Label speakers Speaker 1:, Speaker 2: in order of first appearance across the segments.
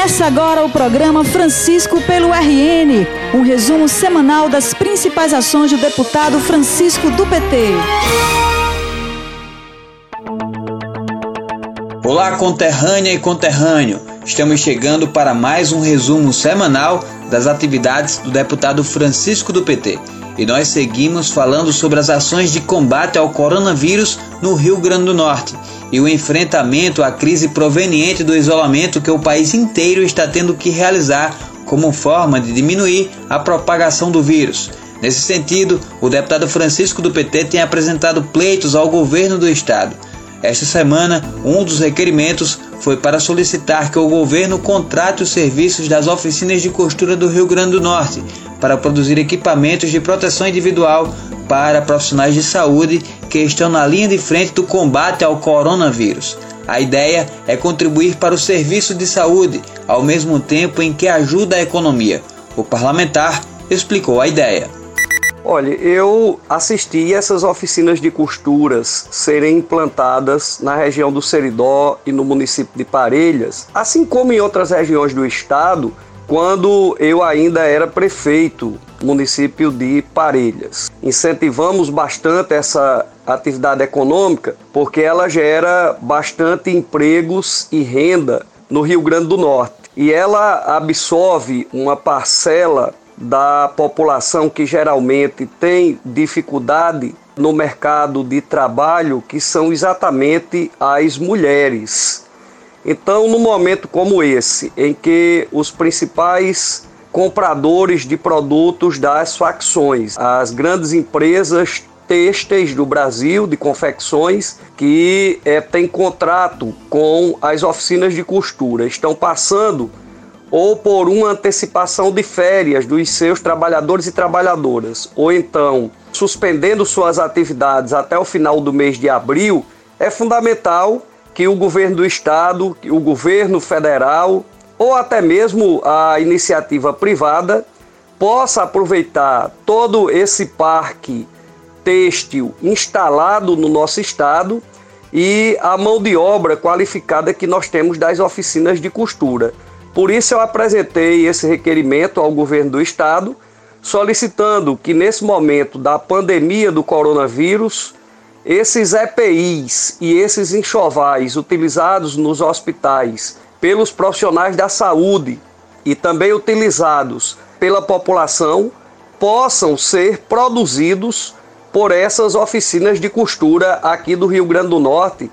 Speaker 1: Começa agora o programa Francisco pelo RN, um resumo semanal das principais ações do deputado Francisco do PT.
Speaker 2: Olá, conterrânea e conterrâneo. Estamos chegando para mais um resumo semanal das atividades do deputado Francisco do PT. E nós seguimos falando sobre as ações de combate ao coronavírus no Rio Grande do Norte e o enfrentamento à crise proveniente do isolamento que o país inteiro está tendo que realizar como forma de diminuir a propagação do vírus. Nesse sentido, o deputado Francisco do PT tem apresentado pleitos ao governo do estado. Esta semana, um dos requerimentos foi para solicitar que o governo contrate os serviços das oficinas de costura do Rio Grande do Norte para produzir equipamentos de proteção individual para profissionais de saúde que estão na linha de frente do combate ao coronavírus. A ideia é contribuir para o serviço de saúde, ao mesmo tempo em que ajuda a economia. O parlamentar explicou a ideia.
Speaker 3: Olha, eu assisti essas oficinas de costuras serem implantadas na região do Seridó e no município de Parelhas, assim como em outras regiões do estado, quando eu ainda era prefeito município de Parelhas. Incentivamos bastante essa atividade econômica porque ela gera bastante empregos e renda no Rio Grande do Norte. E ela absorve uma parcela da população que geralmente tem dificuldade no mercado de trabalho, que são exatamente as mulheres. Então, num momento como esse, em que os principais compradores de produtos das facções, as grandes empresas têxteis do Brasil, de confecções, que é, têm contrato com as oficinas de costura, estão passando ou por uma antecipação de férias dos seus trabalhadores e trabalhadoras, ou então suspendendo suas atividades até o final do mês de abril, é fundamental que o governo do estado, o governo federal ou até mesmo a iniciativa privada possa aproveitar todo esse parque têxtil instalado no nosso estado e a mão de obra qualificada que nós temos das oficinas de costura. Por isso eu apresentei esse requerimento ao governo do estado, solicitando que nesse momento da pandemia do coronavírus, esses EPIs e esses enxovais utilizados nos hospitais pelos profissionais da saúde e também utilizados pela população possam ser produzidos por essas oficinas de costura aqui do Rio Grande do Norte,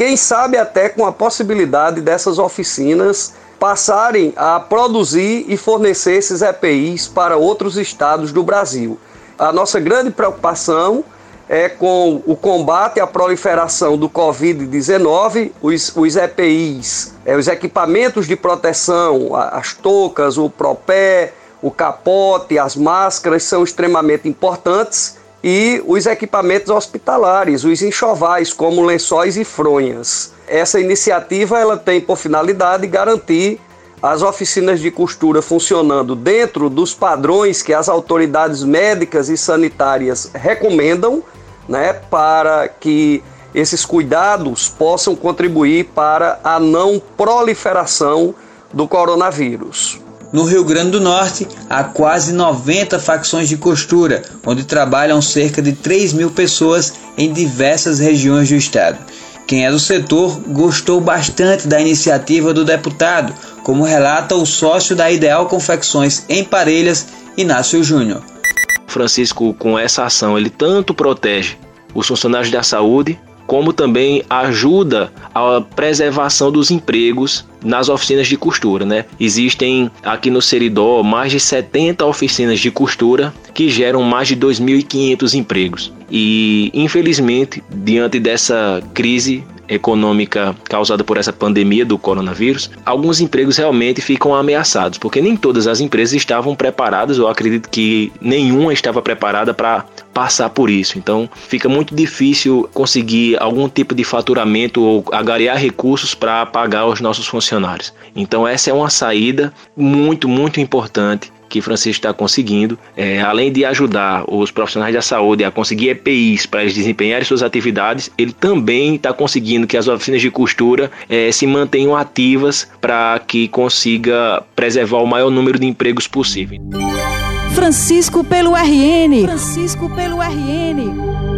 Speaker 3: quem sabe até com a possibilidade dessas oficinas passarem a produzir e fornecer esses EPIs para outros estados do Brasil. A nossa grande preocupação é com o combate à proliferação do Covid-19, os, os EPIs, é, os equipamentos de proteção, as toucas, o propé, o capote, as máscaras são extremamente importantes e os equipamentos hospitalares, os enxovais, como lençóis e fronhas. Essa iniciativa ela tem por finalidade garantir as oficinas de costura funcionando dentro dos padrões que as autoridades médicas e sanitárias recomendam, né, para que esses cuidados possam contribuir para a não proliferação do coronavírus.
Speaker 2: No Rio Grande do Norte, há quase 90 facções de costura, onde trabalham cerca de 3 mil pessoas em diversas regiões do estado. Quem é do setor gostou bastante da iniciativa do deputado, como relata o sócio da Ideal Confecções em Parelhas, Inácio Júnior.
Speaker 4: Francisco, com essa ação, ele tanto protege os funcionários da saúde, como também ajuda a preservação dos empregos nas oficinas de costura, né? Existem aqui no Seridó mais de 70 oficinas de costura que geram mais de 2.500 empregos. E infelizmente, diante dessa crise econômica causada por essa pandemia do coronavírus, alguns empregos realmente ficam ameaçados, porque nem todas as empresas estavam preparadas, ou acredito que nenhuma estava preparada para passar por isso. Então, fica muito difícil conseguir algum tipo de faturamento ou agariar recursos para pagar os nossos funcionários. Então, essa é uma saída muito, muito importante que Francisco está conseguindo, é, além de ajudar os profissionais da saúde a conseguir EPIs para eles desempenharem suas atividades, ele também está conseguindo que as oficinas de costura é, se mantenham ativas para que consiga preservar o maior número de empregos possível.
Speaker 1: Francisco pelo RN. Francisco pelo RN.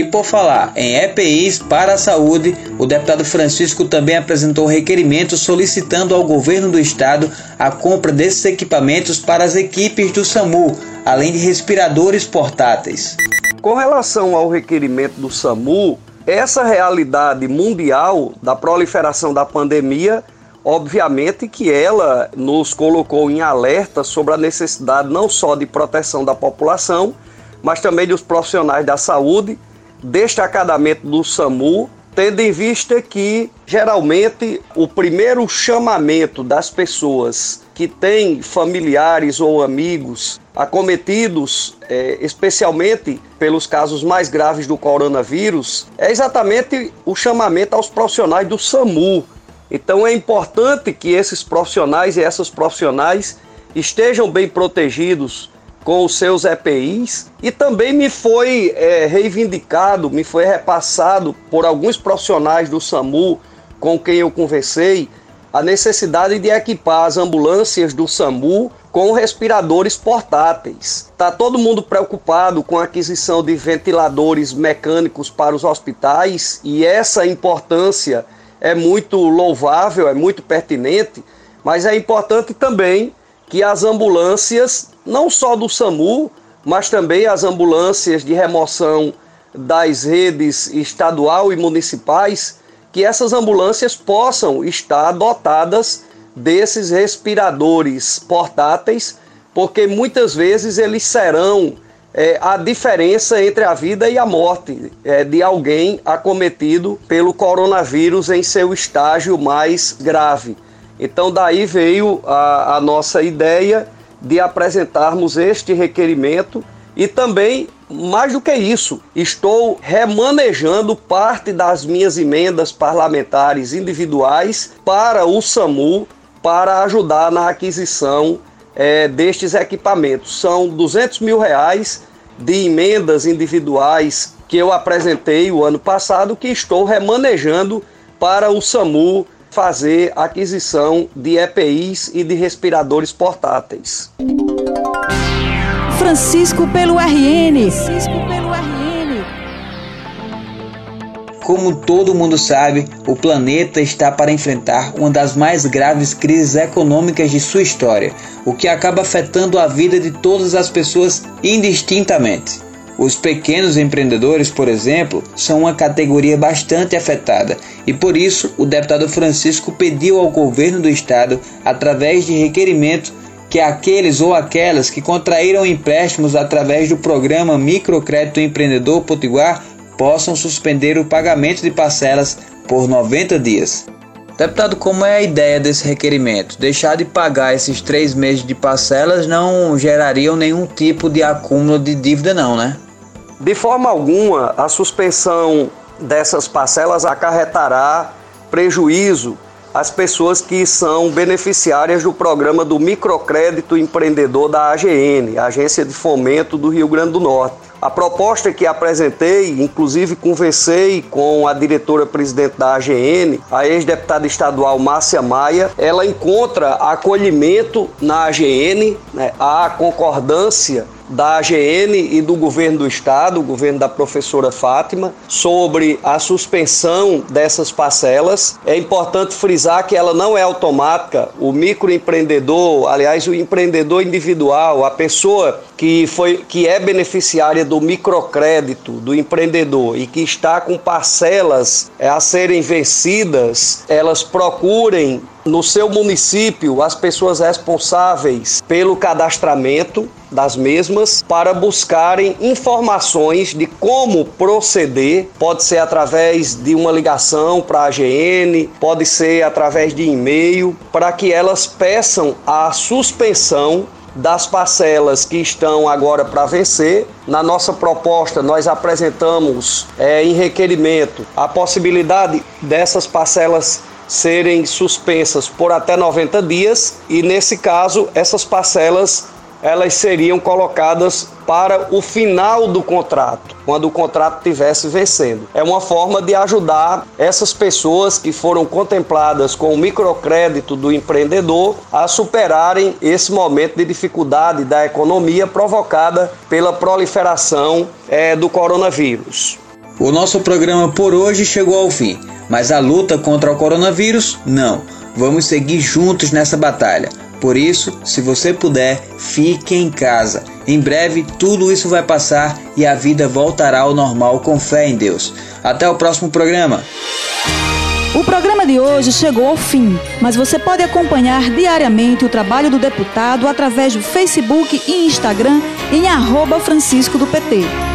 Speaker 2: E por falar em EPIs para a saúde, o deputado Francisco também apresentou requerimento solicitando ao governo do estado a compra desses equipamentos para as equipes do SAMU, além de respiradores portáteis.
Speaker 3: Com relação ao requerimento do SAMU, essa realidade mundial da proliferação da pandemia, obviamente que ela nos colocou em alerta sobre a necessidade não só de proteção da população, mas também dos profissionais da saúde destacadamente do SAMU, tendo em vista que geralmente o primeiro chamamento das pessoas que têm familiares ou amigos acometidos, é, especialmente pelos casos mais graves do coronavírus, é exatamente o chamamento aos profissionais do SAMU. Então é importante que esses profissionais e essas profissionais estejam bem protegidos com os seus EPIs e também me foi é, reivindicado, me foi repassado por alguns profissionais do SAMU com quem eu conversei a necessidade de equipar as ambulâncias do SAMU com respiradores portáteis. Está todo mundo preocupado com a aquisição de ventiladores mecânicos para os hospitais e essa importância é muito louvável, é muito pertinente, mas é importante também que as ambulâncias, não só do SAMU, mas também as ambulâncias de remoção das redes estadual e municipais, que essas ambulâncias possam estar dotadas desses respiradores portáteis, porque muitas vezes eles serão é, a diferença entre a vida e a morte é, de alguém acometido pelo coronavírus em seu estágio mais grave. Então, daí veio a, a nossa ideia de apresentarmos este requerimento e também, mais do que isso, estou remanejando parte das minhas emendas parlamentares individuais para o SAMU para ajudar na aquisição é, destes equipamentos. São 200 mil reais de emendas individuais que eu apresentei o ano passado que estou remanejando para o SAMU fazer aquisição de EPIs e de respiradores portáteis.
Speaker 1: Francisco pelo RN. Francisco pelo RN.
Speaker 2: Como todo mundo sabe, o planeta está para enfrentar uma das mais graves crises econômicas de sua história, o que acaba afetando a vida de todas as pessoas indistintamente. Os pequenos empreendedores, por exemplo, são uma categoria bastante afetada e por isso o deputado Francisco pediu ao governo do estado, através de requerimento, que aqueles ou aquelas que contraíram empréstimos através do programa Microcrédito Empreendedor Potiguar possam suspender o pagamento de parcelas por 90 dias. Deputado, como é a ideia desse requerimento? Deixar de pagar esses três meses de parcelas não gerariam nenhum tipo de acúmulo de dívida, não, né?
Speaker 3: De forma alguma, a suspensão dessas parcelas acarretará prejuízo às pessoas que são beneficiárias do programa do microcrédito empreendedor da AGN, Agência de Fomento do Rio Grande do Norte. A proposta que apresentei, inclusive conversei com a diretora-presidente da AGN, a ex-deputada estadual Márcia Maia, ela encontra acolhimento na AGN, né, a concordância da AGN e do governo do estado, o governo da professora Fátima, sobre a suspensão dessas parcelas. É importante frisar que ela não é automática. O microempreendedor, aliás, o empreendedor individual, a pessoa que foi que é beneficiária do microcrédito do empreendedor e que está com parcelas a serem vencidas, elas procurem no seu município as pessoas responsáveis pelo cadastramento das mesmas para buscarem informações de como proceder. Pode ser através de uma ligação para a AGN, pode ser através de e-mail, para que elas peçam a suspensão das parcelas que estão agora para vencer. Na nossa proposta, nós apresentamos é, em requerimento a possibilidade dessas parcelas serem suspensas por até 90 dias e nesse caso essas parcelas elas seriam colocadas para o final do contrato, quando o contrato estivesse vencendo. É uma forma de ajudar essas pessoas que foram contempladas com o microcrédito do empreendedor a superarem esse momento de dificuldade da economia provocada pela proliferação é, do coronavírus.
Speaker 2: O nosso programa por hoje chegou ao fim, mas a luta contra o coronavírus não. Vamos seguir juntos nessa batalha. Por isso, se você puder, fique em casa. Em breve tudo isso vai passar e a vida voltará ao normal com fé em Deus. Até o próximo programa.
Speaker 1: O programa de hoje chegou ao fim, mas você pode acompanhar diariamente o trabalho do deputado através do Facebook e Instagram em arroba Francisco do PT.